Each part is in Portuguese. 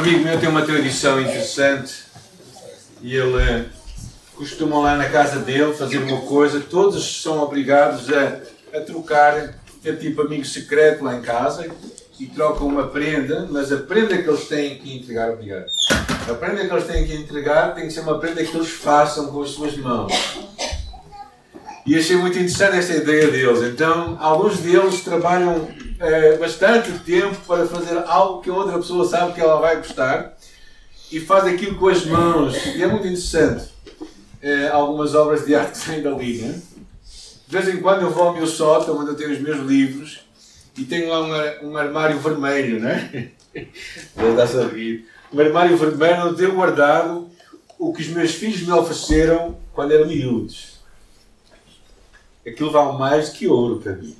amigo meu tem uma tradição interessante e ele eh, costuma lá na casa dele fazer uma coisa, todos são obrigados a, a trocar, é tipo amigo secreto lá em casa e trocam uma prenda, mas a prenda que eles têm que entregar, obrigado. A prenda que eles têm que entregar tem que ser uma prenda que eles façam com as suas mãos. E achei muito interessante esta ideia deles. Então, alguns deles trabalham é, bastante tempo para fazer algo que a outra pessoa sabe que ela vai gostar e faz aquilo com as mãos. E é muito interessante. É, algumas obras de arte que saem. Né? De vez em quando eu vou ao meu sótão, onde eu tenho os meus livros, e tenho lá um, um armário vermelho, né? Ele dá-se a rir. Um armário vermelho onde tenho guardado o que os meus filhos me ofereceram quando eram miúdos. Aquilo vale mais que ouro para mim.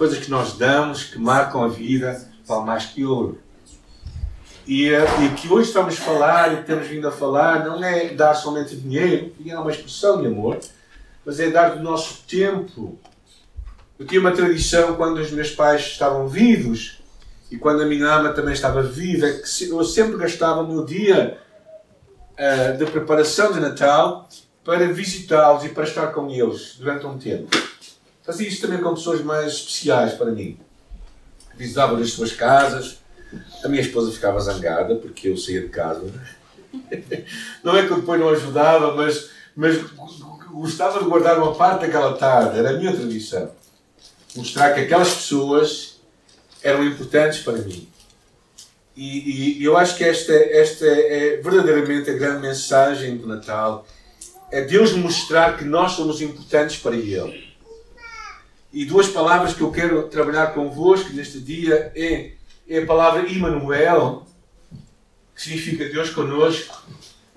As coisas que nós damos, que marcam a vida, vale mais que ouro. E, e que hoje estamos a falar e temos vindo a falar não é dar somente dinheiro, que é uma expressão de amor, mas é dar do nosso tempo, eu tinha uma tradição quando os meus pais estavam vivos e quando a minha ama também estava viva, é que eu sempre gastava o meu dia uh, de preparação de Natal para visitá-los e para estar com eles durante um tempo. Fazia isso também com pessoas mais especiais para mim. Visitava as suas casas. A minha esposa ficava zangada porque eu saía de casa. Não é que eu depois não ajudava, mas, mas gostava de guardar uma parte daquela tarde. Era a minha tradição mostrar que aquelas pessoas eram importantes para mim. E, e eu acho que esta, esta é verdadeiramente a grande mensagem do Natal. É Deus mostrar que nós somos importantes para Ele. E duas palavras que eu quero trabalhar convosco neste dia é, é a palavra Immanuel, que significa Deus conosco,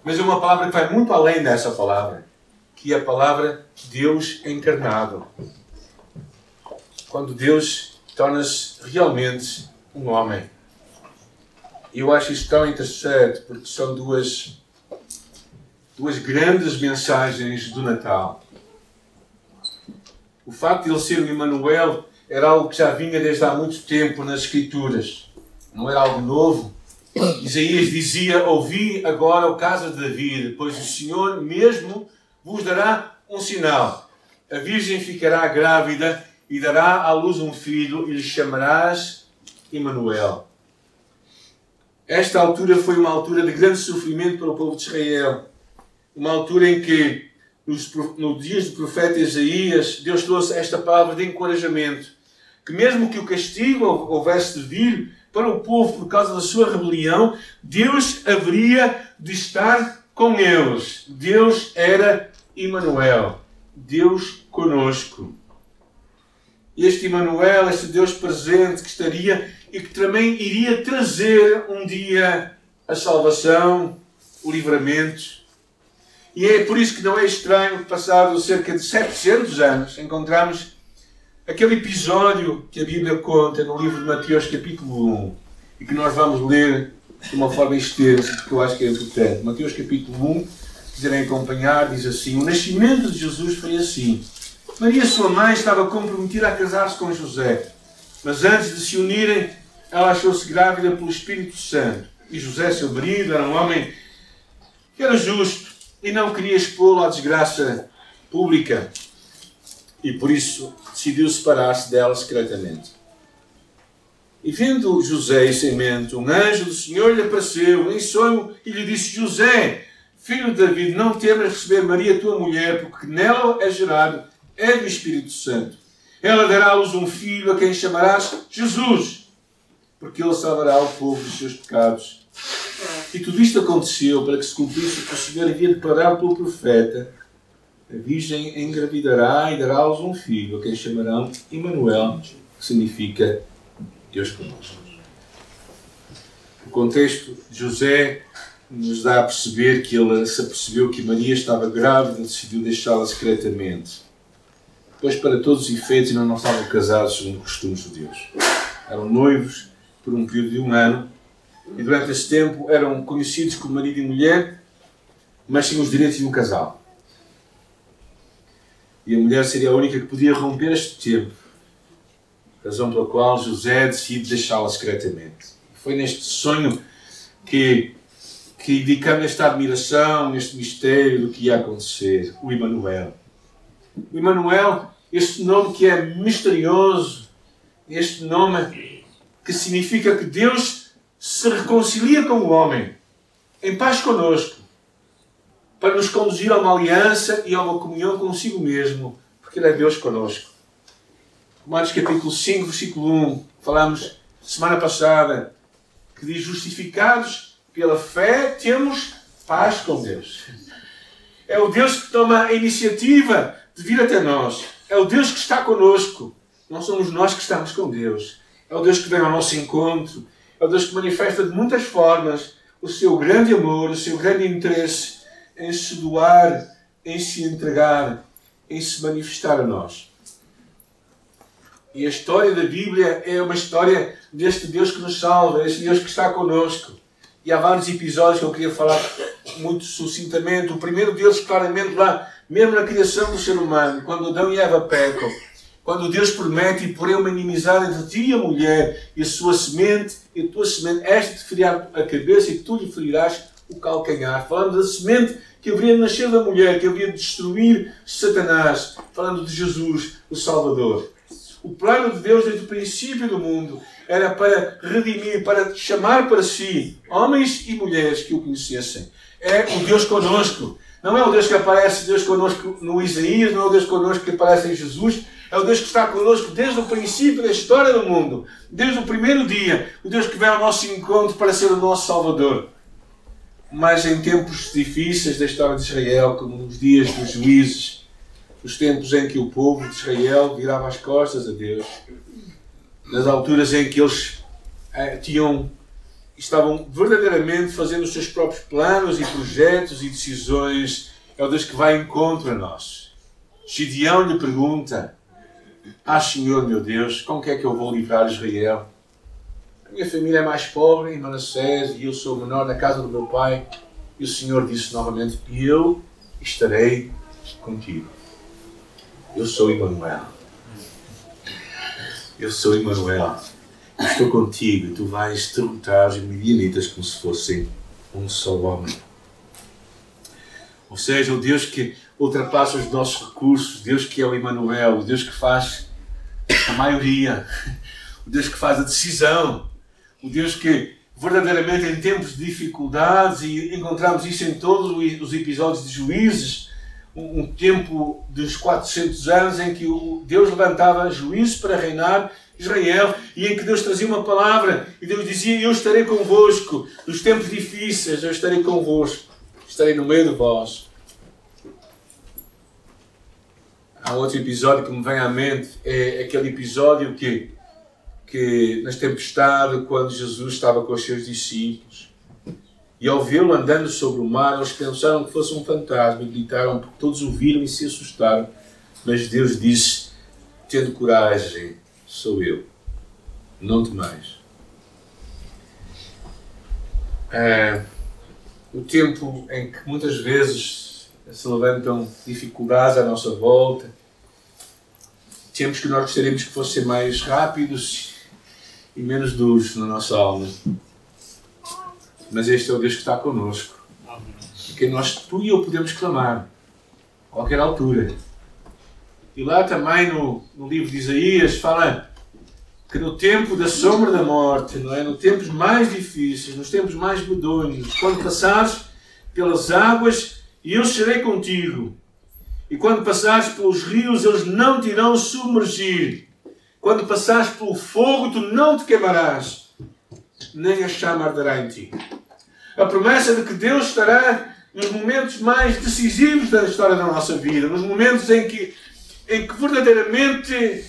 mas é uma palavra que vai muito além dessa palavra, que é a palavra Deus encarnado quando Deus torna-se realmente um homem. Eu acho isto tão interessante porque são duas, duas grandes mensagens do Natal. O facto de ele ser o Emmanuel era algo que já vinha desde há muito tempo nas Escrituras. Não era algo novo. Isaías dizia: Ouvi agora o caso de Davi, pois o Senhor mesmo vos dará um sinal. A Virgem ficará grávida e dará à luz um filho e lhe chamarás Emanuel. Esta altura foi uma altura de grande sofrimento para o povo de Israel. Uma altura em que, nos, nos dias do profeta Isaías, Deus trouxe esta palavra de encorajamento. Que mesmo que o castigo houvesse de vir para o povo por causa da sua rebelião, Deus haveria de estar com eles. Deus era Emanuel. Deus conosco este Emmanuel, este Deus presente que estaria e que também iria trazer um dia a salvação, o livramento. E é por isso que não é estranho passado cerca de 700 anos, encontramos aquele episódio que a Bíblia conta no livro de Mateus, capítulo 1, e que nós vamos ler de uma forma extensa, porque eu acho que é importante. Mateus, capítulo 1, se quiserem acompanhar, diz assim: O nascimento de Jesus foi assim. Maria, sua mãe, estava comprometida a casar-se com José, mas antes de se unirem, ela achou-se grávida pelo Espírito Santo. E José, seu marido, era um homem que era justo e não queria expô-lo à desgraça pública. E por isso decidiu separar-se dela secretamente. E vendo José e semente, um anjo do Senhor lhe apareceu em sonho e lhe disse: José, filho de David, não temas receber Maria, tua mulher, porque nela é gerado é do Espírito Santo. Ela dará à luz um filho a quem chamarás Jesus, porque ele salvará o povo dos seus pecados. E tudo isto aconteceu para que se cumprisse o que o Senhor havia declarado pelo profeta. A Virgem engravidará e dará luz um filho, a quem chamarão Emmanuel, que significa Deus conosco. O contexto de José nos dá a perceber que ele se apercebeu que Maria estava grávida e decidiu deixá-la secretamente pois para todos os efeitos ainda não estavam casados segundo costumes judeus. Eram noivos por um período de um ano e durante esse tempo eram conhecidos como marido e mulher, mas tinham os direitos de um casal. E a mulher seria a única que podia romper este tempo, razão pela qual José decide deixá-la secretamente. Foi neste sonho que, que indicamos esta admiração, este mistério do que ia acontecer. O Emmanuel. O Emmanuel, este nome que é misterioso, este nome que significa que Deus se reconcilia com o homem, em paz conosco, para nos conduzir a uma aliança e a uma comunhão consigo mesmo, porque Ele é Deus conosco. Romanos capítulo 5, versículo 1, falamos semana passada, que diz: Justificados pela fé, temos paz com Deus. É o Deus que toma a iniciativa de vir até nós. É o Deus que está conosco. Não somos nós que estamos com Deus. É o Deus que vem ao nosso encontro. É o Deus que manifesta de muitas formas o seu grande amor, o seu grande interesse em se doar, em se entregar, em se manifestar a nós. E a história da Bíblia é uma história deste Deus que nos salva, este Deus que está conosco. E há vários episódios que eu queria falar muito sucintamente. O primeiro deles, claramente, lá, mesmo na criação do ser humano, quando Adão e Eva pecam, quando Deus promete e porém uma inimizade entre ti e a mulher, e a sua semente, e a tua semente, esta te ferirá a cabeça e tu lhe ferirás o calcanhar. Falando da semente que haveria de nascer da mulher, que haveria de destruir Satanás. Falando de Jesus, o Salvador. O plano de Deus desde o princípio do mundo era para redimir, para chamar para si homens e mulheres que o conhecessem. É o Deus conosco. Não é o Deus que aparece Deus conosco no Isaías, não é o Deus conosco que aparece em Jesus, é o Deus que está conosco desde o princípio da história do mundo, desde o primeiro dia, o Deus que vem ao nosso encontro para ser o nosso Salvador. Mas em tempos difíceis da história de Israel, como nos dias dos juízes, os tempos em que o povo de Israel virava as costas a Deus, nas alturas em que eles eh, tinham, estavam verdadeiramente fazendo os seus próprios planos e projetos e decisões, é o Deus que vai em encontro a nós. Gideão lhe pergunta: Ah, Senhor meu Deus, como que é que eu vou livrar Israel? A minha família é mais pobre em Manassés e eu sou menor na casa do meu pai. E o Senhor disse novamente: Eu estarei contigo. Eu sou Emmanuel. Eu sou Emmanuel. Eu estou contigo tu vais derrotar os midianitas como se fossem um só homem. Ou seja, o Deus que ultrapassa os nossos recursos, Deus que é o Emmanuel, o Deus que faz a maioria, o Deus que faz a decisão, o Deus que verdadeiramente em tempos de dificuldades, e encontramos isso em todos os episódios de juízes, um, tempo dos 400 anos em que Deus levantava juízes para reinar Israel e em que Deus trazia uma palavra e Deus dizia: Eu estarei convosco nos tempos difíceis, eu estarei convosco, estarei no meio de vós. Há outro episódio que me vem à mente, é aquele episódio que, que nas tempestades, quando Jesus estava com os seus discípulos, e ao vê-lo andando sobre o mar, eles pensaram que fosse um fantasma e gritaram porque todos o viram e se assustaram. Mas Deus disse: Tendo coragem, sou eu. Não temais. É, o tempo em que muitas vezes se levantam dificuldades à nossa volta, temos que nós gostaríamos que fossem mais rápidos e menos duros na nossa alma mas este é o Deus que está connosco. Que nós, tu e eu, podemos clamar a qualquer altura. E lá também no, no livro de Isaías fala que no tempo da sombra da morte, não é? nos tempos mais difíceis, nos tempos mais medonhos, quando passares pelas águas, eu serei contigo. E quando passares pelos rios, eles não te irão submergir. Quando passares pelo fogo, tu não te queimarás, nem a chama arderá em ti. A promessa de que Deus estará nos momentos mais decisivos da história da nossa vida, nos momentos em que, em que verdadeiramente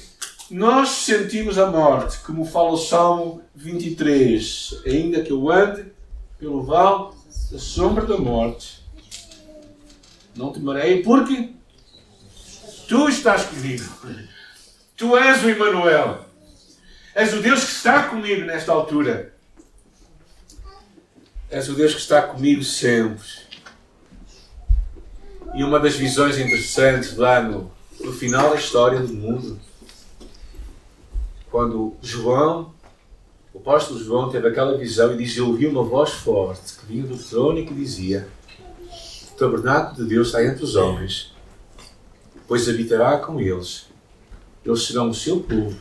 nós sentimos a morte, como fala o Salmo 23. Ainda que eu ande pelo vale da sombra da morte, não temerei, porque tu estás comigo. Tu és o Emmanuel. És o Deus que está comigo nesta altura. És o Deus que está comigo sempre. E uma das visões interessantes lá no, no final da história do mundo, quando João o apóstolo João teve aquela visão e diz: Eu ouvi uma voz forte que vinha do trono e que dizia: O tabernáculo de Deus está entre os homens, pois habitará com eles. Eles serão o seu povo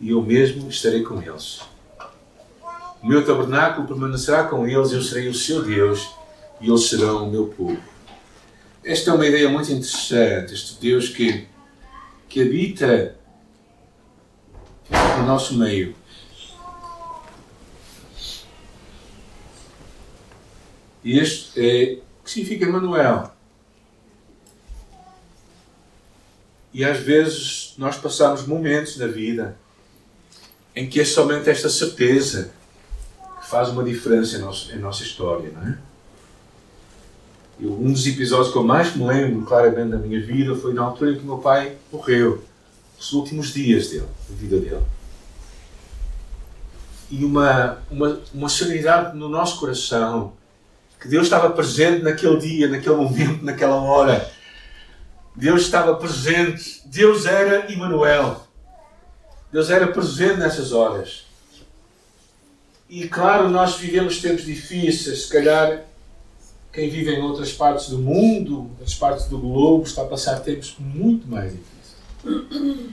e eu mesmo estarei com eles. O meu tabernáculo permanecerá com eles, eu serei o seu Deus e eles serão o meu povo. Esta é uma ideia muito interessante, este Deus que, que habita no nosso meio. E este é, que significa Manuel. E às vezes nós passamos momentos na vida em que é somente esta certeza que faz uma diferença em, nosso, em nossa história, não é? Eu, um dos episódios que eu mais me lembro claramente da minha vida foi na altura em que meu pai morreu, os últimos dias dele, da vida dele. E uma, uma, uma serenidade no nosso coração, que Deus estava presente naquele dia, naquele momento, naquela hora. Deus estava presente, Deus era Emmanuel. Deus era presente nessas horas. E claro, nós vivemos tempos difíceis, se calhar quem vive em outras partes do mundo, outras partes do globo, está a passar tempos muito mais difíceis.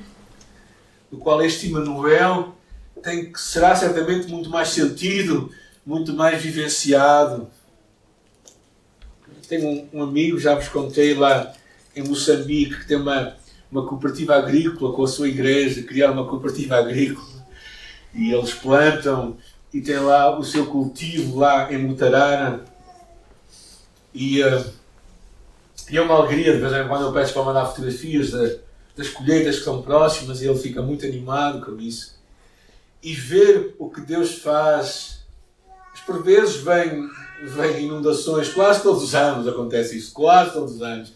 Do qual este Emmanuel tem que será certamente muito mais sentido, muito mais vivenciado. Tenho um, um amigo, já vos contei lá em Moçambique, que tem uma uma cooperativa agrícola com a sua igreja, criar uma cooperativa agrícola. E eles plantam e tem lá o seu cultivo lá em Mutarara e, uh, e é uma alegria de vez em quando eu peço para mandar fotografias de, das colheitas que são próximas e ele fica muito animado com isso. E ver o que Deus faz. Por vezes vem, vem inundações. Quase todos os anos acontece isso. Quase todos os anos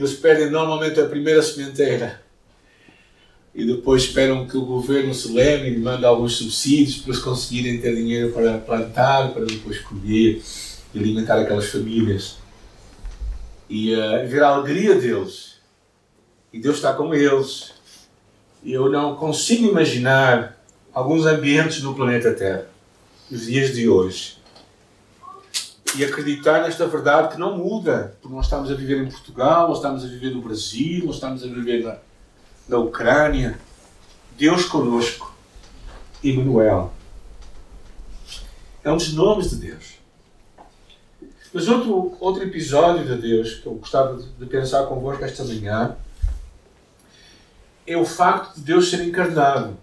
eles perdem normalmente a primeira sementeira e depois esperam que o governo se lembre e mande alguns subsídios para eles conseguirem ter dinheiro para plantar, para depois colher e alimentar aquelas famílias. E uh, ver a alegria deles. E Deus está com eles. E eu não consigo imaginar alguns ambientes no planeta Terra, nos dias de hoje, e acreditar nesta verdade que não muda, porque nós estamos a viver em Portugal, nós estamos a viver no Brasil, nós estamos a viver na, na Ucrânia. Deus conosco, Emmanuel. É um dos nomes de Deus. Mas outro, outro episódio de Deus que eu gostava de pensar convosco esta manhã é o facto de Deus ser encarnado.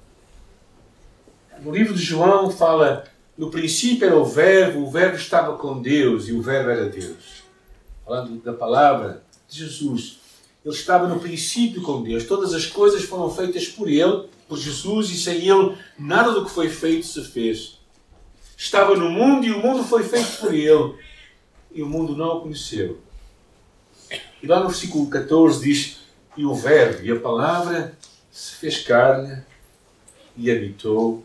No livro de João fala no princípio era o Verbo, o Verbo estava com Deus e o Verbo era Deus. Falando da palavra de Jesus. Ele estava no princípio com Deus. Todas as coisas foram feitas por Ele, por Jesus, e sem Ele nada do que foi feito se fez. Estava no mundo e o mundo foi feito por Ele, e o mundo não o conheceu. E lá no versículo 14 diz: E o Verbo e a palavra se fez carne e habitou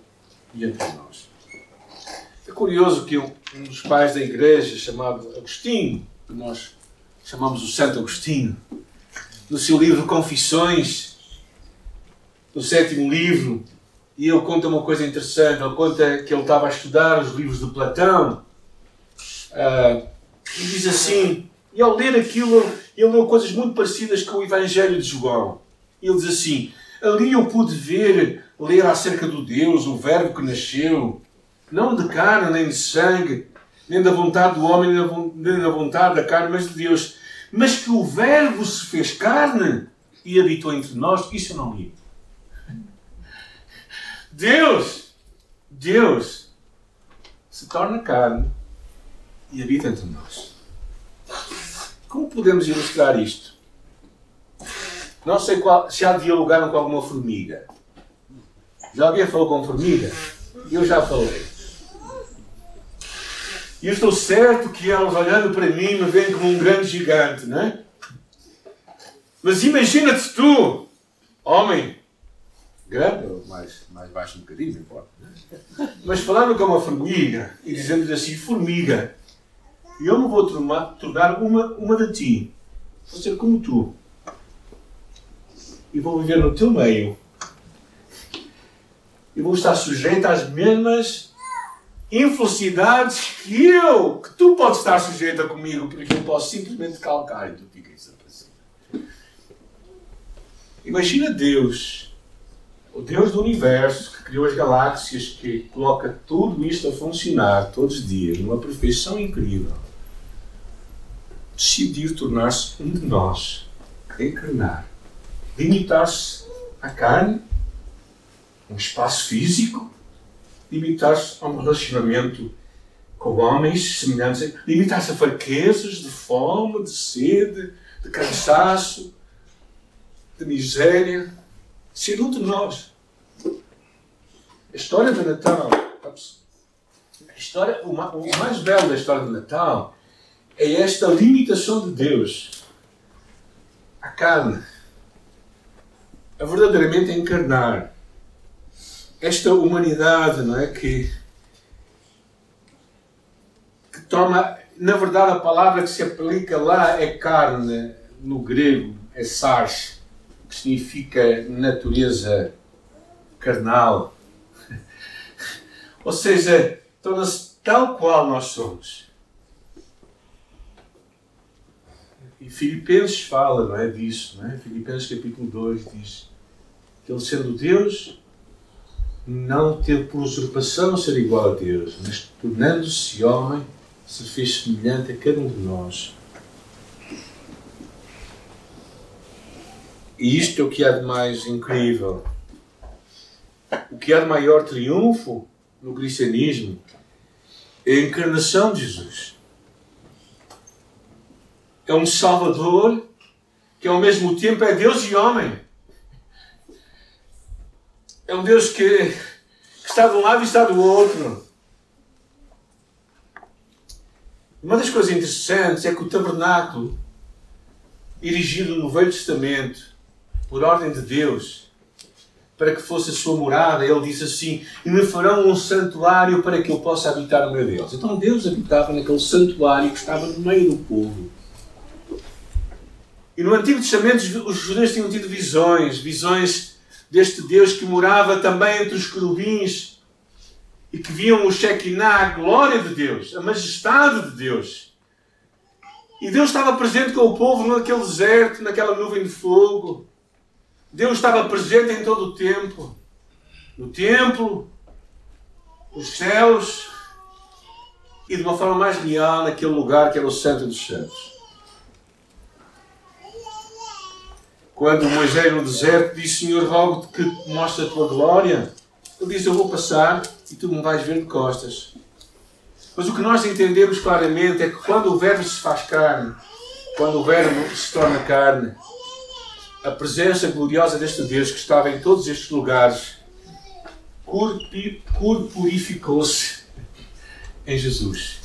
entre nós. É curioso que um, um dos pais da igreja, chamado Agostinho, que nós chamamos o Santo Agostinho, no seu livro Confissões, no sétimo livro, e ele conta uma coisa interessante. Ele conta que ele estava a estudar os livros de Platão uh, e diz assim: e ao ler aquilo, ele leu coisas muito parecidas com o Evangelho de João. Ele diz assim: ali eu pude ver, ler acerca do Deus, o Verbo que nasceu, não de carne nem de sangue, nem da vontade do homem, nem da vontade da carne, mas de Deus. Mas que o Verbo se fez carne e habitou entre nós, isso eu não li. Deus, Deus se torna carne e habita entre nós. Como podemos ilustrar isto? Não sei qual, se há dialogaram com alguma formiga. Já alguém falou com formiga? Eu já falei. E eu estou certo que elas, olhando para mim, me veem como um grande gigante, não é? Mas imagina-te tu, homem, grande ou mais, mais baixo um bocadinho, não importa. Né? Mas falando com uma formiga e dizendo assim: formiga, eu me vou tornar uma, uma de ti. Vou ser como tu. E vou viver no teu meio. eu vou estar sujeito às mesmas infelicidades que eu, que tu podes estar sujeita comigo, porque eu posso simplesmente calcar e tu ficas desaparecido. Imagina Deus, o Deus do universo, que criou as galáxias, que coloca tudo isto a funcionar todos os dias, numa perfeição incrível. Decidir tornar-se um de nós, encarnar, limitar-se à carne, um espaço físico, limitar-se a um relacionamento com homens semelhantes, limitar-se a fraquezas de fome, de sede, de cansaço, de miséria, ser um de nós. A história do Natal, a história, o mais belo da história do Natal é esta limitação de Deus à carne, a verdadeiramente encarnar esta humanidade, não é? Que, que toma, na verdade, a palavra que se aplica lá é carne, no grego é sars, que significa natureza carnal. Ou seja, torna-se tal qual nós somos. E Filipenses fala não é, disso. Não é? Filipenses capítulo 2 diz que ele sendo Deus não teve por usurpação ser igual a Deus, mas tornando-se homem, se fez semelhante a cada um de nós. E isto é o que há de mais incrível. O que há de maior triunfo no cristianismo é a encarnação de Jesus. É um Salvador que ao mesmo tempo é Deus e homem. É um Deus que, que está de um lado e está do outro. Uma das coisas interessantes é que o tabernáculo, erigido no Velho Testamento, por ordem de Deus, para que fosse a sua morada, ele disse assim: E me farão um santuário para que eu possa habitar no meio deles. Então Deus habitava naquele santuário que estava no meio do povo. E no Antigo Testamento os judeus tinham tido visões, visões deste Deus que morava também entre os querubins e que viam o Shekinah, a glória de Deus, a majestade de Deus. E Deus estava presente com o povo naquele deserto, naquela nuvem de fogo. Deus estava presente em todo o tempo. No templo, nos céus e de uma forma mais real naquele lugar que era o centro dos céus. Quando Moisés no deserto disse: Senhor, rogo-te que mostre a tua glória. Ele diz: Eu vou passar e tu me vais ver de costas. Mas o que nós entendemos claramente é que quando o Verbo se faz carne, quando o Verbo se torna carne, a presença gloriosa deste Deus que estava em todos estes lugares corporificou-se em Jesus.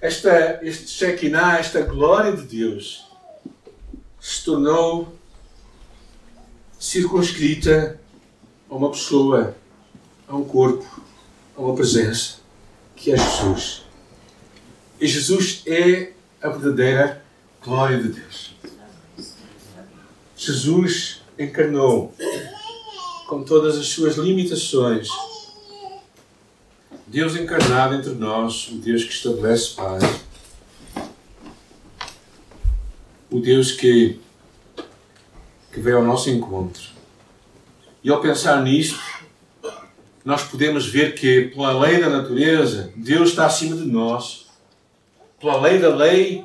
Esta, este Shekinah, esta glória de Deus, se tornou circunscrita a uma pessoa, a um corpo, a uma presença, que é Jesus. E Jesus é a verdadeira glória de Deus. Jesus encarnou com todas as suas limitações. Deus encarnado entre nós, o Deus que estabelece paz. O Deus que que veio ao nosso encontro. E ao pensar nisto, nós podemos ver que, pela lei da natureza, Deus está acima de nós. Pela lei da lei,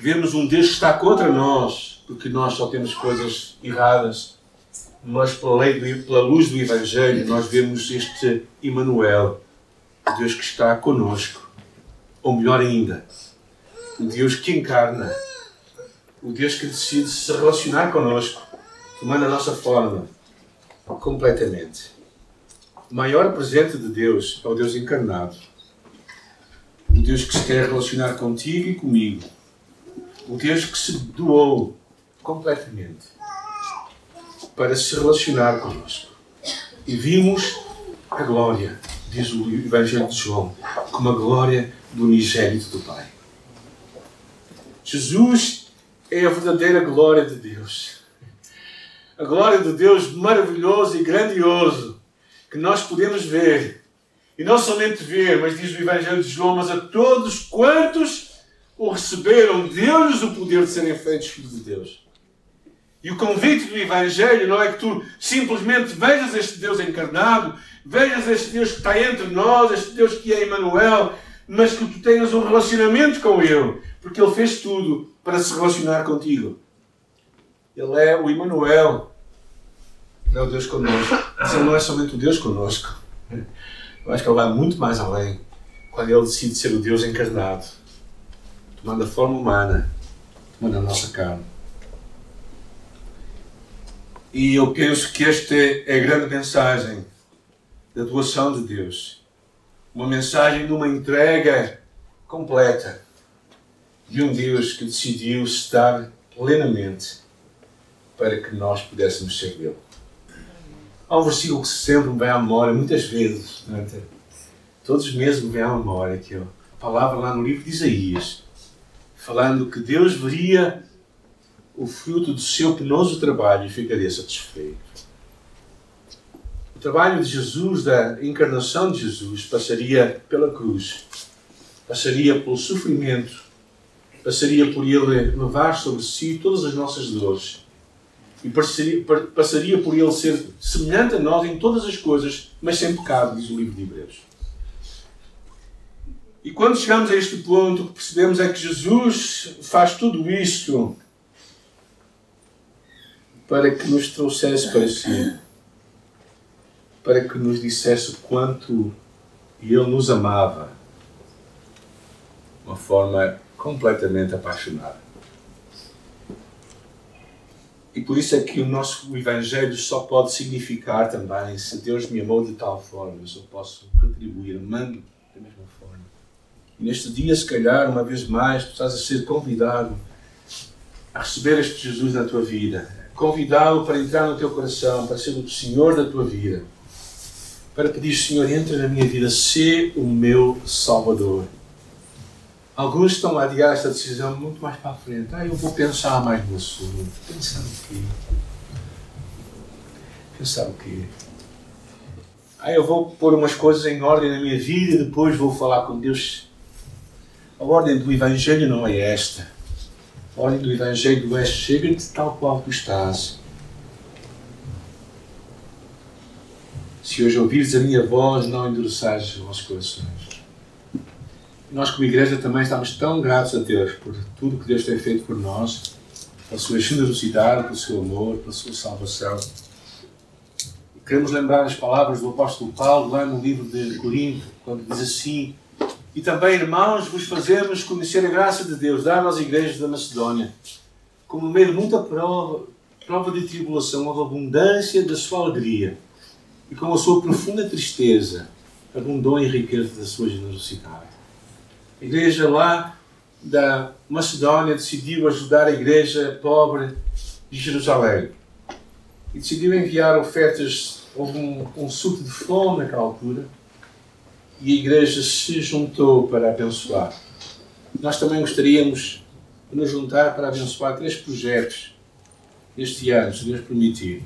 vemos um Deus que está contra nós, porque nós só temos coisas erradas. Mas pela, lei, pela luz do Evangelho, nós vemos este Emmanuel, Deus que está conosco. Ou melhor ainda, o Deus que encarna, o Deus que decide se relacionar conosco tomando a nossa forma completamente. O maior presente de Deus é o Deus encarnado. O Deus que se quer relacionar contigo e comigo. O Deus que se doou completamente para se relacionar conosco. E vimos a glória, diz o Evangelho de João, como a glória do unigênito do Pai. Jesus é a verdadeira glória de Deus a glória de Deus maravilhoso e grandioso, que nós podemos ver. E não somente ver, mas diz o Evangelho de João, mas a todos quantos o receberam, deu-lhes o poder de serem feitos filhos de Deus. E o convite do Evangelho não é que tu simplesmente vejas este Deus encarnado, vejas este Deus que está entre nós, este Deus que é Emmanuel, mas que tu tenhas um relacionamento com Ele, porque Ele fez tudo para se relacionar contigo. Ele é o Emmanuel, é o Deus conosco. Mas Ele não é somente o Deus conosco. Eu acho que Ele vai muito mais além quando Ele decide ser o Deus encarnado, tomando a forma humana, tomando a nossa carne. E eu penso que esta é a grande mensagem da doação de Deus. Uma mensagem de uma entrega completa de um Deus que decidiu estar plenamente para que nós pudéssemos ser dele. Há um versículo que sempre me vem à memória, muitas vezes, durante todos os meses me vem à memória, que é a palavra lá no livro de Isaías, falando que Deus veria o fruto do seu penoso trabalho e ficaria satisfeito. O trabalho de Jesus, da encarnação de Jesus, passaria pela cruz, passaria pelo sofrimento, passaria por ele levar sobre si todas as nossas dores e passaria, passaria por ele ser semelhante a nós em todas as coisas, mas sem pecado, diz o livro de Hebreus. E quando chegamos a este ponto, o que percebemos é que Jesus faz tudo isto para que nos trouxesse para si, para que nos dissesse o quanto Ele nos amava, uma forma completamente apaixonada. E por isso é que o nosso Evangelho só pode significar também se Deus me amou de tal forma, eu posso retribuir, amando da mesma forma. E neste dia, se calhar, uma vez mais, tu estás a ser convidado a receber este Jesus na tua vida, convidá-lo para entrar no teu coração, para ser o Senhor da tua vida, para pedir, Senhor, entra na minha vida, sê o meu Salvador. Alguns estão a adiar esta decisão muito mais para a frente. Ah, eu vou pensar mais no assunto. Pensar o quê? Pensar o quê? Ah, eu vou pôr umas coisas em ordem na minha vida e depois vou falar com Deus. A ordem do Evangelho não é esta. A ordem do Evangelho é chega-te tal qual tu estás. Se hoje ouvires a minha voz, não endureçares os vossos corações. Nós, como igreja, também estamos tão gratos a Deus por tudo que Deus tem feito por nós, pela sua generosidade, pelo seu amor, pela sua salvação. Queremos lembrar as palavras do apóstolo Paulo lá no livro de Corinto, quando diz assim: e também, irmãos, vos fazemos conhecer a graça de Deus, dada às igrejas da Macedónia, como meio de muita prova, prova de tribulação, houve abundância da sua alegria, e com a sua profunda tristeza, abundou em riqueza da sua generosidade. A igreja lá da Macedónia decidiu ajudar a igreja pobre de Jerusalém e decidiu enviar ofertas. Houve um, um surto de fome naquela altura e a igreja se juntou para abençoar. Nós também gostaríamos de nos juntar para abençoar três projetos este ano, se Deus permitir.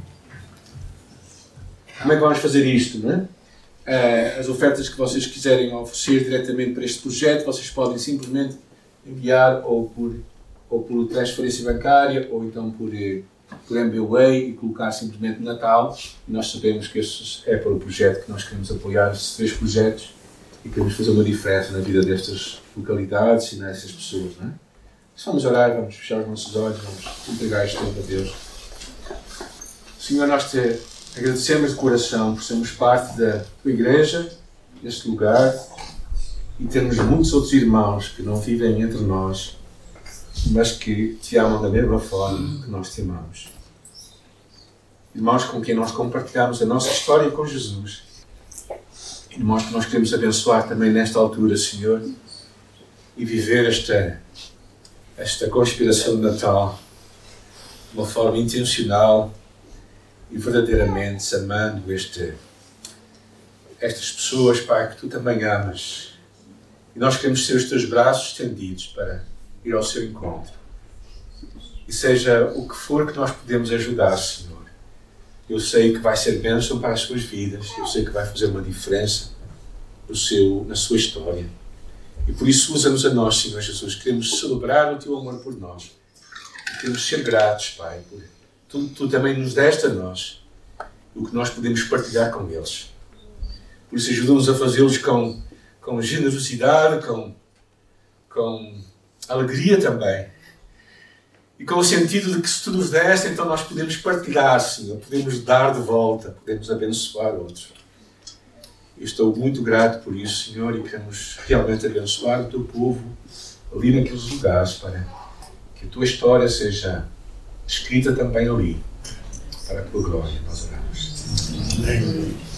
Como é que vamos fazer isto, não é? Eh, as ofertas que vocês quiserem oferecer diretamente para este projeto, vocês podem simplesmente enviar ou por, ou por transferência bancária ou então por, eh, por MBWay e colocar simplesmente Natal. E nós sabemos que este é para o projeto que nós queremos apoiar, estes três projetos e queremos fazer uma diferença na vida destas localidades e nessas pessoas. Não é? Vamos orar, vamos fechar os nossos olhos, vamos entregar este tempo a Deus. Senhor, nós te agradecemos de coração por sermos parte da tua igreja, deste lugar, e termos muitos outros irmãos que não vivem entre nós, mas que te amam da mesma forma que nós te amamos. Irmãos com quem nós compartilhamos a nossa história com Jesus Irmãos, que nós queremos abençoar também nesta altura, Senhor, e viver esta, esta conspiração de Natal de uma forma intencional e verdadeiramente amando este, estas pessoas, Pai, que Tu também amas. E nós queremos ser os Teus braços estendidos para ir ao Seu encontro. E seja o que for que nós podemos ajudar, Senhor. Eu sei que vai ser bênção para as suas vidas. Eu sei que vai fazer uma diferença no seu, na sua história. E por isso usa-nos a nós, Senhor Jesus. Queremos celebrar o teu amor por nós. Queremos ser gratos, Pai. Por tu, tu também nos deste a nós o que nós podemos partilhar com eles. Por isso ajuda-nos a fazê-los com, com generosidade, com, com alegria também. E com o sentido de que se tu nos deste, então nós podemos partilhar, Senhor, podemos dar de volta, podemos abençoar outros. Eu estou muito grato por isso, Senhor, e queremos realmente abençoar o teu povo ali naqueles lugares, para que a tua história seja escrita também ali, para a tua glória. Nós oramos. Amém.